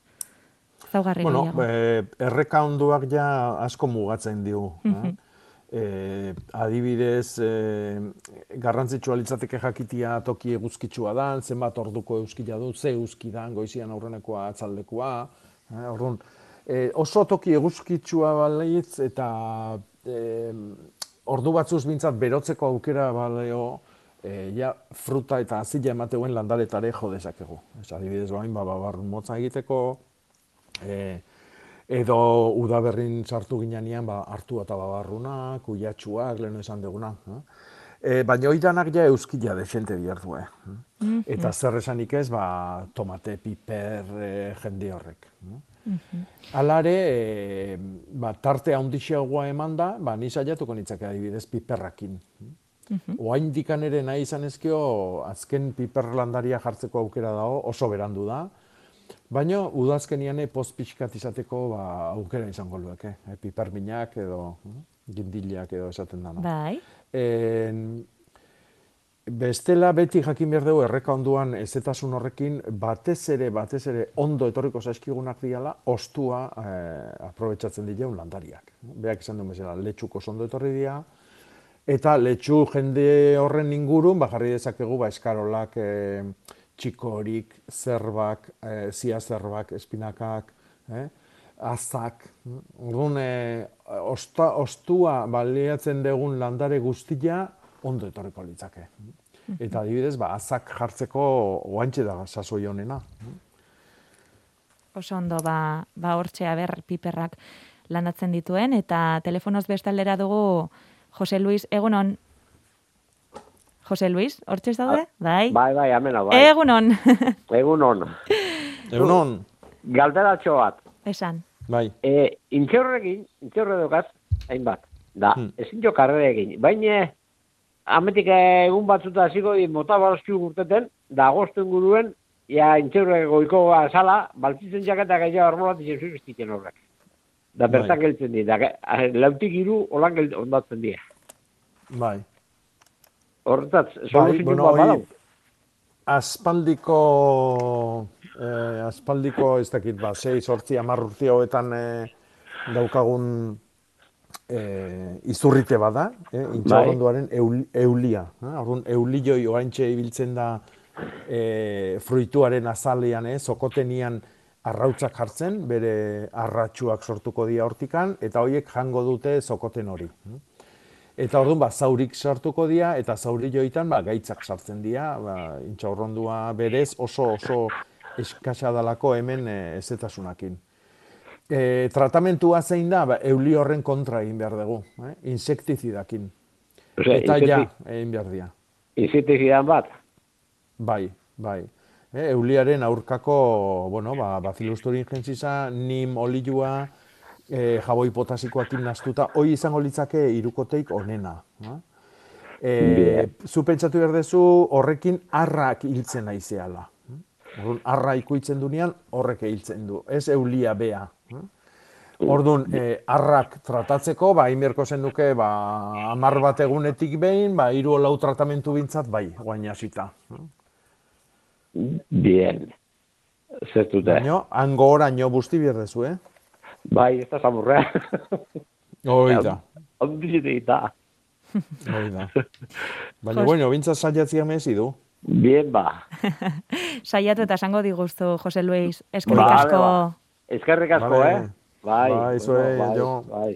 zaugarri Bueno, gehiago. eh, erreka onduak ja asko mugatzen digu. eh? Mhm. Eh, adibidez, eh, garrantzitsua litzateke jakitia toki eguzkitsua da, zenbat orduko euskila du, ze euski da, goizian aurrenekoa atzaldekoa. Eh? Orduan, eh, oso toki eguzkitsua balitz eta eh, ordu batzuz bintzat berotzeko aukera baleo, e, ja, fruta eta azila emateuen landaretare jo dezakegu. Ez adibidez, bain, ba, babarrun motza egiteko, e, edo udaberrin sartu ginean ba, hartu eta babarrunak, kuiatxuak, lehen esan duguna. Eh? E, baina hori danak ja euskila desente bihar du. Eh? Mhm. Eta zer esanik ez, ba, tomate, piper, e, jende horrek. eh? Mhm. Alare, e, ba, tarte handixiagoa eman da, ba, ni saiatuko nitzake adibidez piperrakin. Mhm. Oain dikan ere nahi izan ezkio, azken piperlandaria jartzeko aukera dago, oso berandu da. Baina, udazkenian post pixkat izateko ba, aukera izango lueke. E, piperminak edo mm, gindilak edo esaten da. No? Bai. En, bestela beti jakin behar dugu erreka onduan ezetasun horrekin batez ere, batez ere ondo etorriko zaizkigunak diala, ostua eh, aprobetsatzen dileun landariak. Beak esan duen bezala, letxuko ondo etorri dira, eta letxu jende horren ingurun, ba, jarri dezakegu, ba, eskarolak, eh, txikorik, zerbak, eh, zia zerbak, espinakak, eh? azak. Orduan, e, osta, ostua baliatzen dugun landare guztia ondo etorriko litzake. Eta adibidez, ba, azak jartzeko oantxe da sasoi honena. Oso ondo, ba, ba hortxe aber piperrak landatzen dituen, eta telefonoz bestaldera dugu Jose Luis, egunon, Jose Luis, hortxe daude? Bai. Bai, bai, amena, bai. Egunon. Egunon. Egunon. Galderatxo bat. Esan. Bai. E, intxaurrekin, intxaurre dukaz, hainbat. Da, ezin jo karrera egin. Baina, ametik egun batzuta hasiko di mota balazkiu gurteten, da agosto inguruen, ja intxaurre goiko sala, baltzitzen jaketa gehiago armolat izen zuziztiken horrek. Da Bai. bertan geltzen di, da, lautik iru holan gelt, ondatzen di. Bai. Horretat, Bai, soluzio bueno, hoi, badau. aspaldiko, eh, aspaldiko, ez dakit, ba, sei, sortzi, amar urte hauetan eh, daukagun eh, izurrite bada, eh, intxaurronduaren eul, eulia. Eh? Orduan, eulilioi oaintxe ibiltzen da eh, fruituaren azalean, eh, sokotenian arrautzak jartzen, bere arratsuak sortuko dira hortikan, eta horiek jango dute sokoten hori. Eta orduan, ba, zaurik sartuko dira, eta zauri joitan, ba, gaitzak sartzen dira, ba, intxaurrondua berez oso oso eskasa dalako hemen e, ezetasunakin. E, tratamentua zein da, ba, euli horren kontra egin behar dugu, eh? insektizidakin. Osea, eta ja, egin behar dira. Insektizidan bat. Bai, bai. E, euliaren aurkako, bueno, ba, Bacillus thuringiensisa, nim olilua, e, jaboi potasikoakin nastuta, hoi izango litzake irukoteik onena. Eh? E, zu pentsatu behar dezu horrekin arrak hiltzen naizeala. Orduan, arra ikuitzen dunean horrek hiltzen du, ez eulia bea. eh? Orduan, e, arrak tratatzeko, ba, inberko zenduke, ba, amar bat egunetik behin, ba, hiru lau tratamentu bintzat, bai, guain hasita. Bien. Zertute. Baina, hango oraino busti bierdezu, eh? Bai, ez da zamurrea. Hoi da. Ondizite eta. Hoi da. Baina, bueno, bintzat saiatzia mezi du. Bien, ba. Saiatu eta esango diguztu, Jose Luis. Eskerrik asko. ba. Eskerrik asko, Vale. eh? Bai, Bai, zue, bai, jo. bai.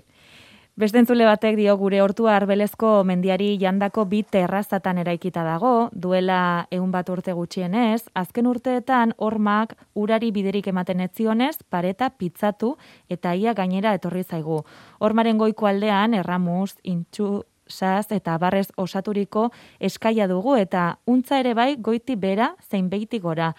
Beste entzule batek dio gure hortua arbelezko mendiari jandako bi terrazatan eraikita dago, duela egun bat urte gutxienez, azken urteetan hormak urari biderik ematen etzionez, pareta pitzatu eta ia gainera etorri zaigu. Hormaren goiko aldean, erramuz, intxu, saz eta barrez osaturiko eskaia dugu eta untza ere bai goiti bera zein beiti gora.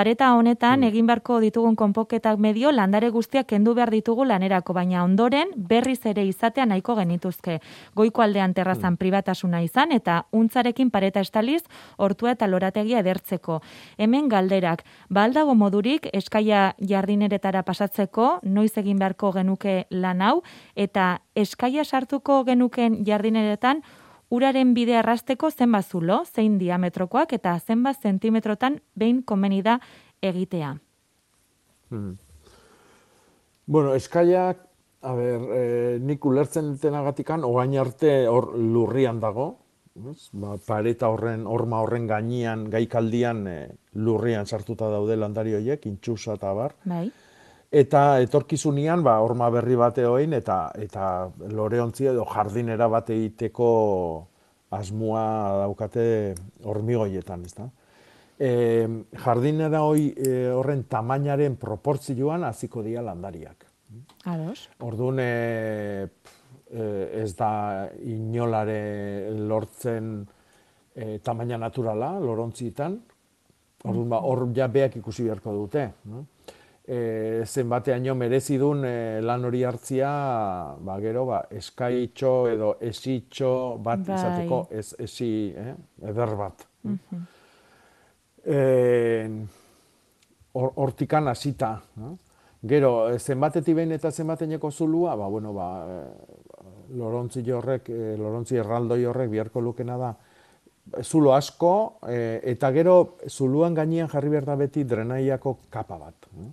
Pareta honetan egin beharko ditugun konpoketak medio landare guztiak kendu behar ditugu lanerako, baina ondoren berriz ere izatea nahiko genituzke. Goiko aldean terrazan pribatasuna izan eta untzarekin pareta estaliz hortua eta lorategia edertzeko. Hemen galderak, baldago modurik eskaia jardineretara pasatzeko, noiz egin beharko genuke lan hau, eta eskaia sartuko genuken jardineretan uraren bide arrasteko zenbat zulo, zein diametrokoak eta zenbat zentimetrotan behin komeni da egitea. Hmm. Bueno, eskaiak, a ber, e, nik ulertzen dutenagatikan, ogain arte hor lurrian dago? Ba, pareta horren, horma horren gainean, gaikaldian e, lurrian sartuta daude landari horiek, intxusa eta bar. Bai. Eta etorkizunean, ba, horma berri bate hoin, eta, eta loreontzi edo jardinera bat egiteko asmoa daukate hormigoietan, ezta? E, jardinera hoi e, horren tamainaren proportzioan hasiko dira landariak. Ados. Orduan, e, e, ez da inolare lortzen e, tamaina naturala, lorontzietan. Orduan, ba, hor ja beak ikusi beharko dute. No? E, zenbateaino merezi duen e, lan hori hartzia, ba, gero, ba, eskaitxo edo esitxo bat Bai. izateko, ez, esi, eh? eder bat. Mhm. Eh, hor- hortikan hasita. No? Gero, eh, zenbatetik behin eta zenbateneko zulua, ba, bueno, ba, eh, lorontzi horrek, eh, lorontzi erraldoi horrek biharko lukena da, zulo asko, eh, eta gero zuluan gainean jarri behar da beti drenaiako kapa bat. no?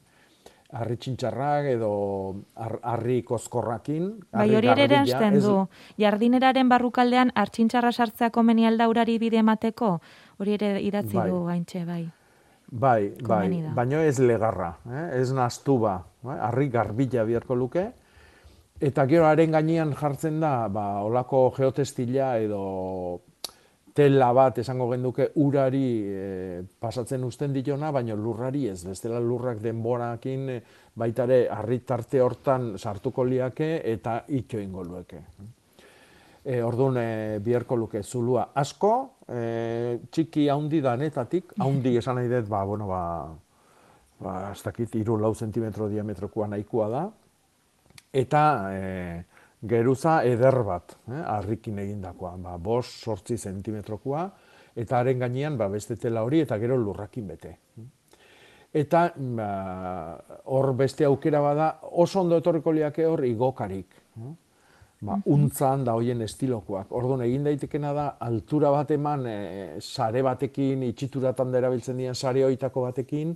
Harri txintxarrak edo har- harri kozkorrakin. Bai, hori ere eransten du. Jardineraren barrukaldean hartxintxarra sartzea komeni alda urari bide emateko, hori ere idatzi Bai. du gaintxe, bai. Bai, bai, baino ez legarra, eh? ez naztu ba, eh? harri garbila biharko luke, eta gero haren gainean jartzen da, ba, olako geotestila edo tela bat esango genduke urari eh, pasatzen uzten ditona, baino lurrari ez, bestela lurrak denborakin eh, baitare harri tarte hortan sartuko liake eta itxo ingo lueke. E, orduan, e, biherko luke zulua asko, e, txiki haundi danetatik, haundi esan nahi dut, ba, bueno, ba, ba, ez dakit, iru lau zentimetro diametrokoa nahikoa da, eta e, geruza eder bat, eh, harrikin egindakoa, ba, bos, sortzi zentimetrokoa, eta haren gainean, ba, beste tela hori, eta gero lurrakin bete. Eta ba, hor beste aukera bada, oso ondo etorriko liake hor igokarik. eh? Ba, untzan da hoien estilokoak. Orduan egin daitekena da altura bat eman e, sare batekin, itxituratan da erabiltzen diren sare hoitako batekin,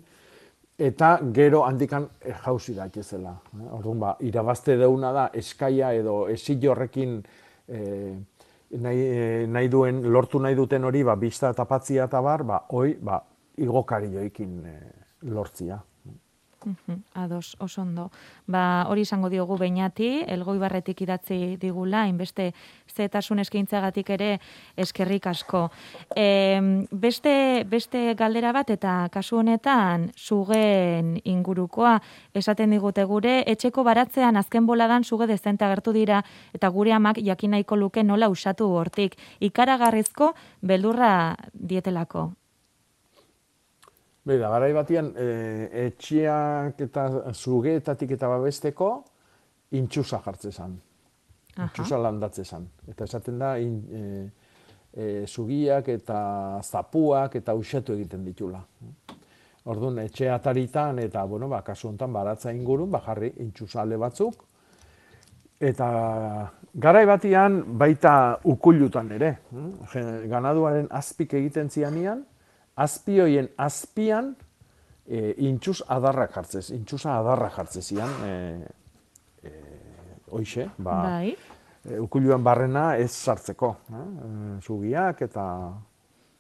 eta gero handikan e, jauzi daitezela. eh? Orduan ba, irabazte deuna da eskaia edo esillo horrekin e, nahi, nahi duen, lortu nahi duten hori, ba, bista eta patzia eta bar, ba, hoi, ba, igokari joikin e, lortzia. Ados, oso ondo. Ba, hori izango diogu beinati, elgoi barretik idatzi digula, inbeste zetasun eskaintzagatik ere eskerrik asko. E, beste, beste galdera bat eta kasu honetan sugen ingurukoa esaten digute gure, etxeko baratzean azken boladan suge dezente agertu dira eta gure amak jakin nahiko luke nola usatu hortik. Ikaragarrizko beldurra dietelako. Beda, garai batian, e, etxeak eta zugeetatik eta babesteko intxusa jartze zan. Intxusa landatze zan. Eta esaten da, in, e, e, zugiak eta zapuak eta usatu egiten ditula. Orduan, etxe ataritan eta, bueno, ba, kasu honetan, baratza ingurun, ba, jarri intxusale batzuk. Eta garai batian baita ukullutan ere. Ganaduaren azpik egiten zianian, azpi hoien azpian e, intxus adarrak jartzez, intxusa adarrak jartzez zian, e, e, hoixe, ba, Bai. e, ukulluan barrena ez sartzeko, eh? Sugiak eta...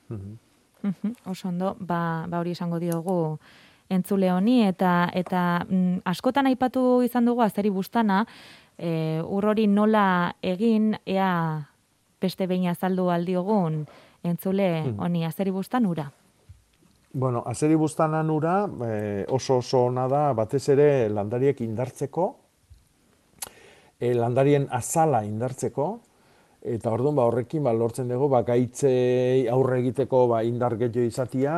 Mhm. Mhm, oso ondo, ba, ba hori esango diogu entzule honi eta eta mm, askotan aipatu izan dugu azeri bustana, e, ur hori nola egin ea beste behin azaldu aldiogun entzule Mhm. honi azeri bustan ura. Bueno, azeri bustanan ura e, oso oso ona da batez ere landariek indartzeko, e, landarien azala indartzeko, eta orduan ba, horrekin ba, lortzen dugu ba, gaitzei aurre egiteko ba, indar gehiago izatia,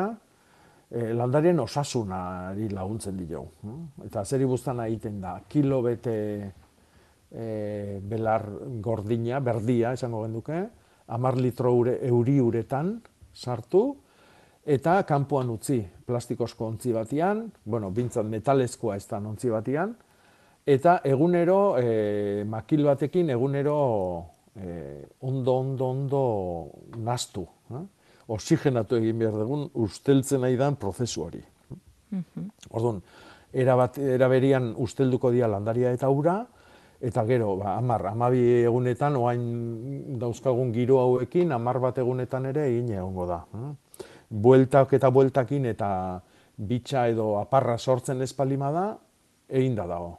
e, landarien osasunari laguntzen dio. Eta azeri bustana egiten da, kilo bete e, belar gordina, berdia, esango genduke, amar litro ure, euri uretan sartu, eta kanpoan utzi, plastikozko ontzi batian, bueno, bintzat metalezkoa ez da ontzi batian, eta egunero, e, makil batekin egunero e, ondo, ondo, ondo nastu. Eh? Oxigenatu egin behar dugun usteltzen nahi dan prozesu hori. Orduan, era, bat, era berian ustelduko dira landaria eta ura, eta gero, ba, amar, amabi egunetan, oain dauzkagun giro hauekin, amar bat egunetan ere egin egongo da. eh? Bueltak eta bueltakin eta bitxa edo aparra sortzen espalima da, egin da dago.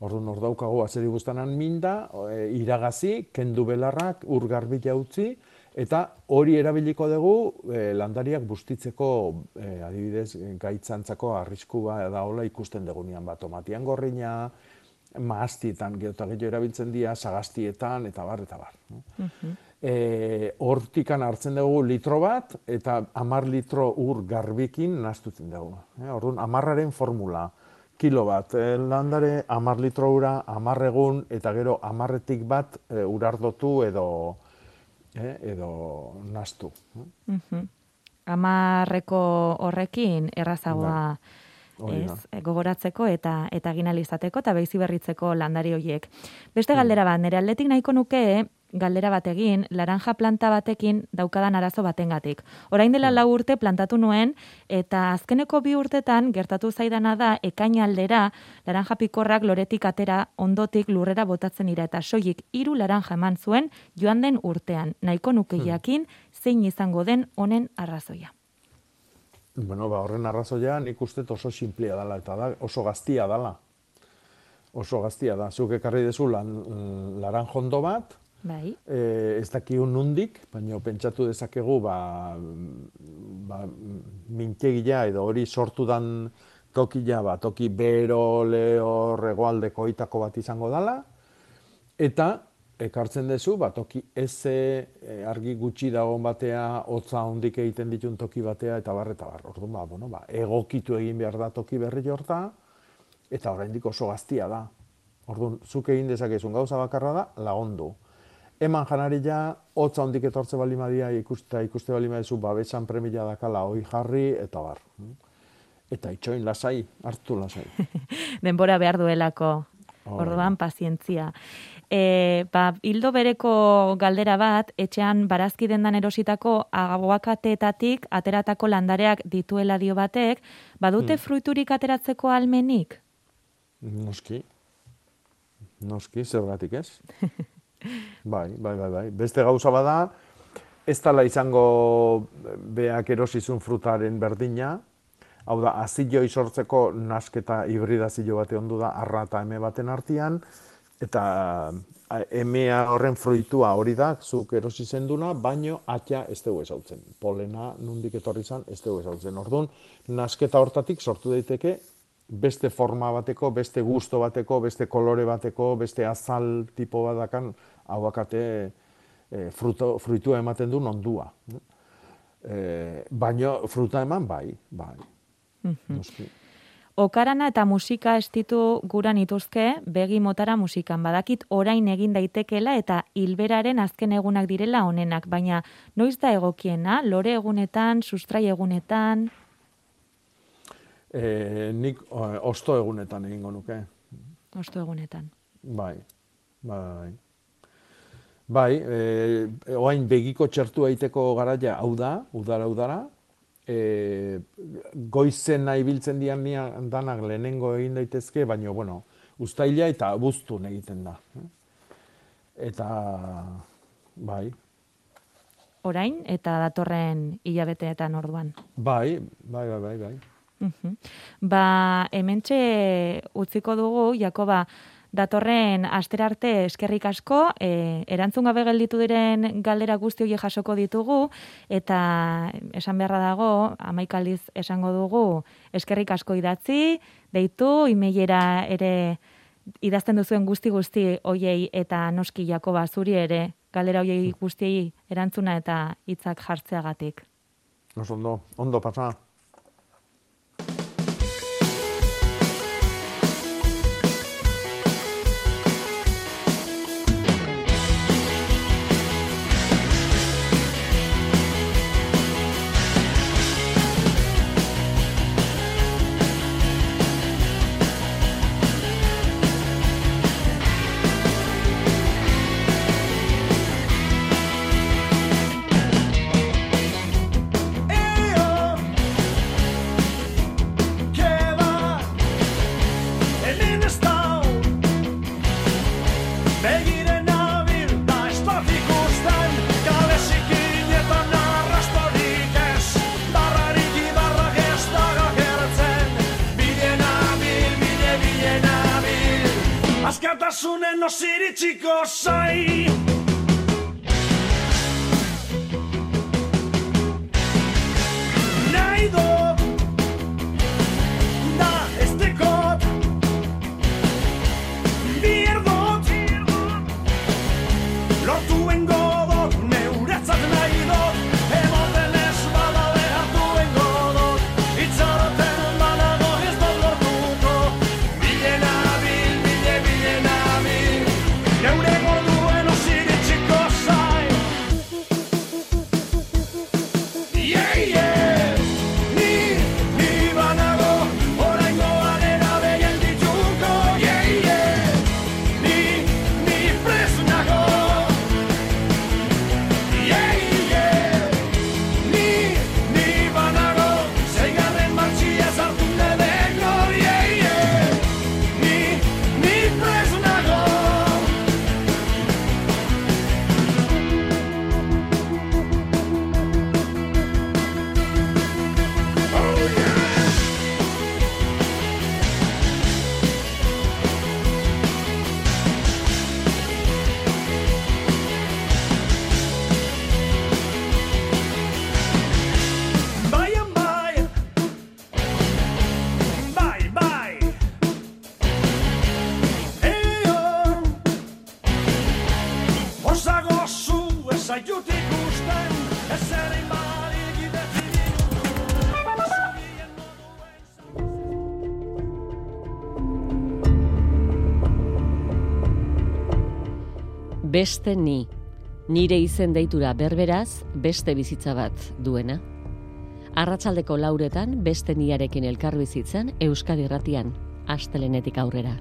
Orduan, hor daukagu azeri guztanan minda, e, iragazi, kendu belarrak, ur garbila utzi, eta hori erabiliko dugu e, landariak bustitzeko, e, adibidez, gaitzantzako arriskua daola ikusten degunean bat, tomatian gorrina, maastietan, gero eta gehiago erabiltzen dira, sagastietan, eta bar, eta bar. E, hortikan hartzen dugu litro bat, eta amar litro ur garbikin naztutzen dugu. E, orduan, amarraren formula, kilo bat, e, landare, amar litro ura, amar egun, eta gero amarretik bat e, urardotu edo, e, edo naztu. Mhm. Amarreko horrekin errazagoa da. ez, e, gogoratzeko eta eta ginalizateko eta beizi berritzeko landari hoiek. Beste galdera bat, nire aldetik nahiko nuke galdera bat egin, laranja planta batekin daukadan arazo batengatik. Orain dela lau urte plantatu nuen, eta azkeneko bi urtetan gertatu zaidana da ekain aldera, laranja pikorrak loretik atera ondotik lurrera botatzen dira, eta soilik hiru laranja eman zuen joan den urtean. Nahiko nuke jakin zein izango den honen arrazoia. Bueno, ba, horren arrazoia nik uste oso simplea dela, eta da oso gaztia dela. Oso gaztia da. Zuk ekarri dezu lan, laran jondo bat, Bai. e, ez dakiun nundik, baina pentsatu dezakegu, ba, ba, mintegila edo hori sortu dan tokila, ba, toki bero, leo, regoaldeko itako bat izango dala, eta ekartzen duzu, ba, toki eze, e, argi gutxi dagoen batea, hotza hondik egiten ditun toki batea, eta bar, eta bar. Orduan, ba, bueno, ba, egokitu egin behar da toki berri horta, eta oraindik oso gaztia da. Orduan, zuk egin dezakezun gauza bakarra da, lagondu. Eman janari ja, hotza hondik etortze bali madia, ikuste, ikuste bali madizu, babesan premila dakala, hoi jarri, eta bar. Eta itxoin lasai, hartu lasai. Denbora behar duelako. Orduan, pazientzia. E, ba, hildo bereko galdera bat, etxean barazki dendan erositako aguakateetatik ateratako landareak dituela dio batek, badute Hmm. fruiturik ateratzeko almenik? Noski. Noski, zergatik ez? bai, bai, bai, bai. Beste gauza bada, ez dala izango beak erosizun frutaren berdina, hau da, aziloi sortzeko nasketa hibridazio bate ondu da, arra eta eme baten artean, eta emea horren fruitua hori da, zuk erosi zenduna, baino atxa ez dugu ezautzen. Polena nundik etorri zan, ez dugu ezautzen. Orduan, nasketa hortatik sortu daiteke beste forma bateko, beste gusto bateko, beste kolore bateko, beste azal tipo bat dakan, hauakate e, fruto, fruitua ematen du ondua. E, baino fruta eman bai, bai. Noski. Okarana eta musika estitu guran ituzke, begi motara musikan. Badakit orain egin daitekela eta hilberaren azken egunak direla honenak, baina noiz da egokiena, lore egunetan, sustrai egunetan, E, nik o, osto egunetan egingo nuke. osto egunetan. Bai, bai. Bai, e, oain begiko txertu egiteko garaia hau da, udara udara. E, goizen nahi biltzen dian danak lehenengo egin daitezke, baina, bueno, ustaila eta buztun egiten da. Eta, bai, Orain eta datorren hilabeteetan orduan. bai, bai, bai, bai, bai. Mhm. Ba, hementxe utziko dugu, Jakoba, datorren astera arte eskerrik asko, e, erantzun gabe gelditu diren galdera guzti horiek jasoko ditugu, eta esan beharra dago, amaikaliz esango dugu, eskerrik asko idatzi, deitu, imeilera ere idazten duzuen guzti guzti hoiei eta noski Jakoba zuri ere galdera hoiei guztiei erantzuna eta hitzak jartzeagatik. Oso ondo, ondo pasa. Beste ni. Nire izen deitura berberaz, beste bizitza bat duena. Arratsaldeko lauretan beste niarekin elkar bizitzan Euskadi Irratian, astelenetik aurrera.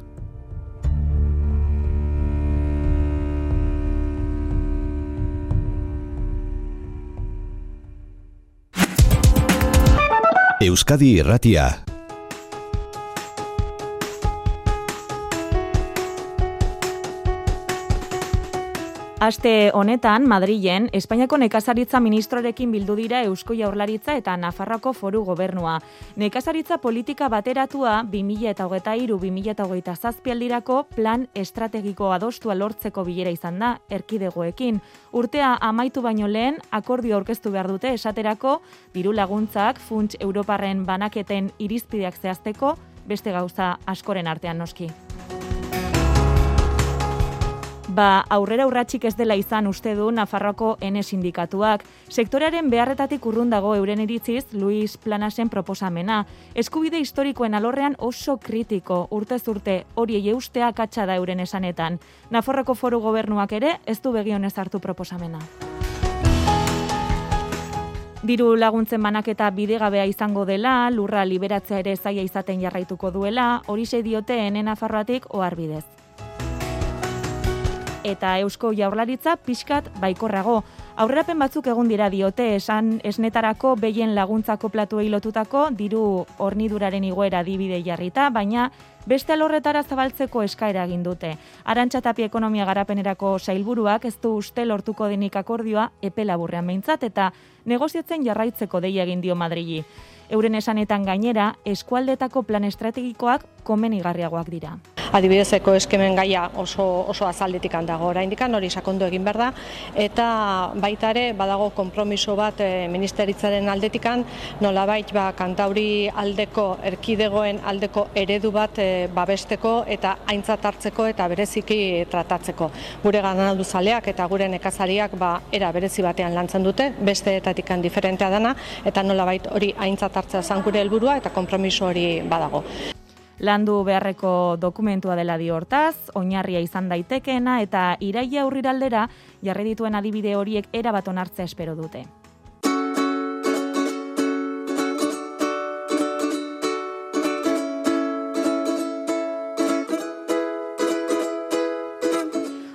Euskadi Irratia. Aste honetan, Madrilen, Espainiako nekazaritza ministrorekin bildu dira Eusko Jaurlaritza eta Nafarroko foru gobernua. Nekazaritza politika bateratua 2023-2027 zazpialdirako plan estrategiko adostua lortzeko bilera izan da, erkidegoekin. Urtea amaitu baino lehen, akordio aurkeztu behar dute esaterako, diru laguntzak, funts Europarren banaketen irizpideak zehazteko, beste gauza askoren artean noski. Ba, aurrera urratxik ez dela izan uste du Nafarroko N sindikatuak. Sektorearen beharretatik urrun dago euren iritziz Luis Planasen proposamena. Eskubide historikoen alorrean oso kritiko, urtez urte hori eustea katxa da euren esanetan. Nafarroko foru gobernuak ere ez du begionez hartu proposamena. Diru laguntzen banaketa bidegabea izango dela, lurra liberatzea ere zaila izaten jarraituko duela, hori diote enen Nafarroatik ohar bidez eta Eusko Jaurlaritza pixkat baikorrago. Aurrerapen batzuk egun dira diote esan esnetarako behien laguntzako platuei lotutako diru horniduraren igoera dibide jarrita, baina beste alorretara zabaltzeko eskaera egin dute. Arantxa tapi ekonomia garapenerako sailburuak ez du uste lortuko denik akordioa epe laburrean behintzat eta negoziatzen jarraitzeko deia egin dio Madrili. Euren esanetan gainera, eskualdetako plan estrategikoak komenigarriagoak dira. adibidezeko eskemen gaia oso, oso azaldetik dago oraindikan hori sakondu egin behar da eta baita ere badago konpromiso bat e, ministeritzaren aldetikan nolabait ba kantauri aldeko erkidegoen aldeko eredu bat e, babesteko eta aintzat hartzeko eta bereziki tratatzeko. Gure ganaldu zaleak eta gure nekazariak ba era berezi batean lantzen dute, besteetatikan diferentea dana eta nolabait hori aintzat hartzea zan gure helburua eta konpromiso hori badago. Landu beharreko dokumentua dela dio hortaz, oinarria izan daitekeena eta iraia aurriraldera jarri dituen adibide horiek erabat onartzea espero dute.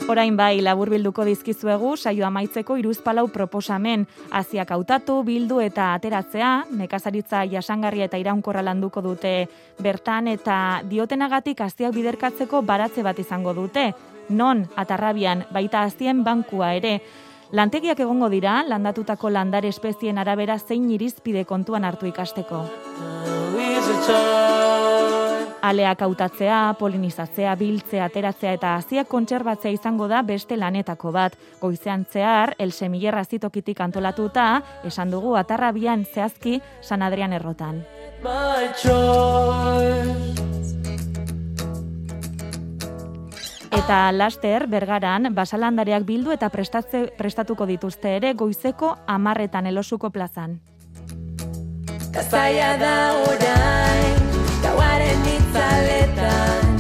Orain bai labur bilduko dizkizuegu saio amaitzeko iruzpalau proposamen. Hasiak hautatu bildu eta ateratzea nekazaritza jasangarria eta iraunkorra landuko dute. Bertan eta diotenagatik haziak biderkatzeko baratze bat izango dute. Non atarrabian baita hazien bankua ere Lantegiak egongo dira, landatutako landare espezien arabera zein irizpide kontuan hartu ikasteko. Aleak hautatzea, polinizatzea, biltzea, ateratzea eta haziak kontserbatzea izango da beste lanetako bat. Goizean zehar, el semillerra zitokitik antolatuta, esan dugu atarrabian zehazki San Adrian errotan. Eta laster, bergaran, basalandareak bildu eta prestatze, prestatuko dituzte ere goizeko amarretan elosuko plazan. Kazaia da orain, gauaren itzaletan.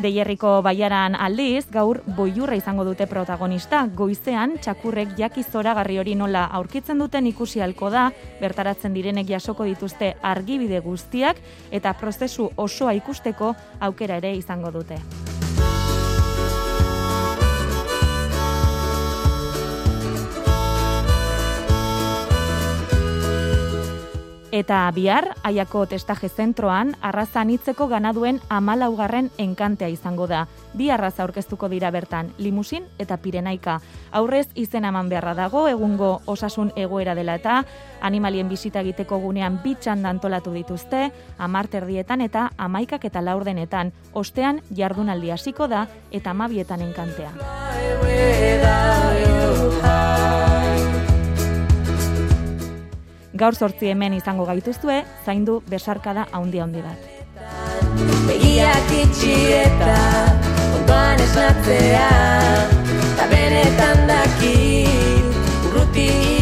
Deierriko baiaran aldiz, gaur boiurra izango dute protagonista. Goizean, txakurrek jaki zoragarri hori nola aurkitzen duten ikusi halko da, bertaratzen direnek jasoko dituzte argibide guztiak eta prozesu osoa ikusteko aukera ere izango dute. Eta bihar, aiako testaje zentroan, arraza anitzeko ganaduen amalaugarren enkantea izango da. Bi arraza aurkeztuko dira bertan, limusin eta pirenaika. Aurrez izen eman beharra dago, egungo osasun egoera dela eta animalien bisita egiteko gunean bitxan antolatu dituzte, amarterdietan eta amaikak eta laurdenetan. Ostean, jardunaldi hasiko da eta amabietan enkantea. Gaur sortzi hemen izango gaituzue, zaindu besarkada haundi handi bat. Begiak itxi eta ondoan esnatzea Ta benetan daki urruti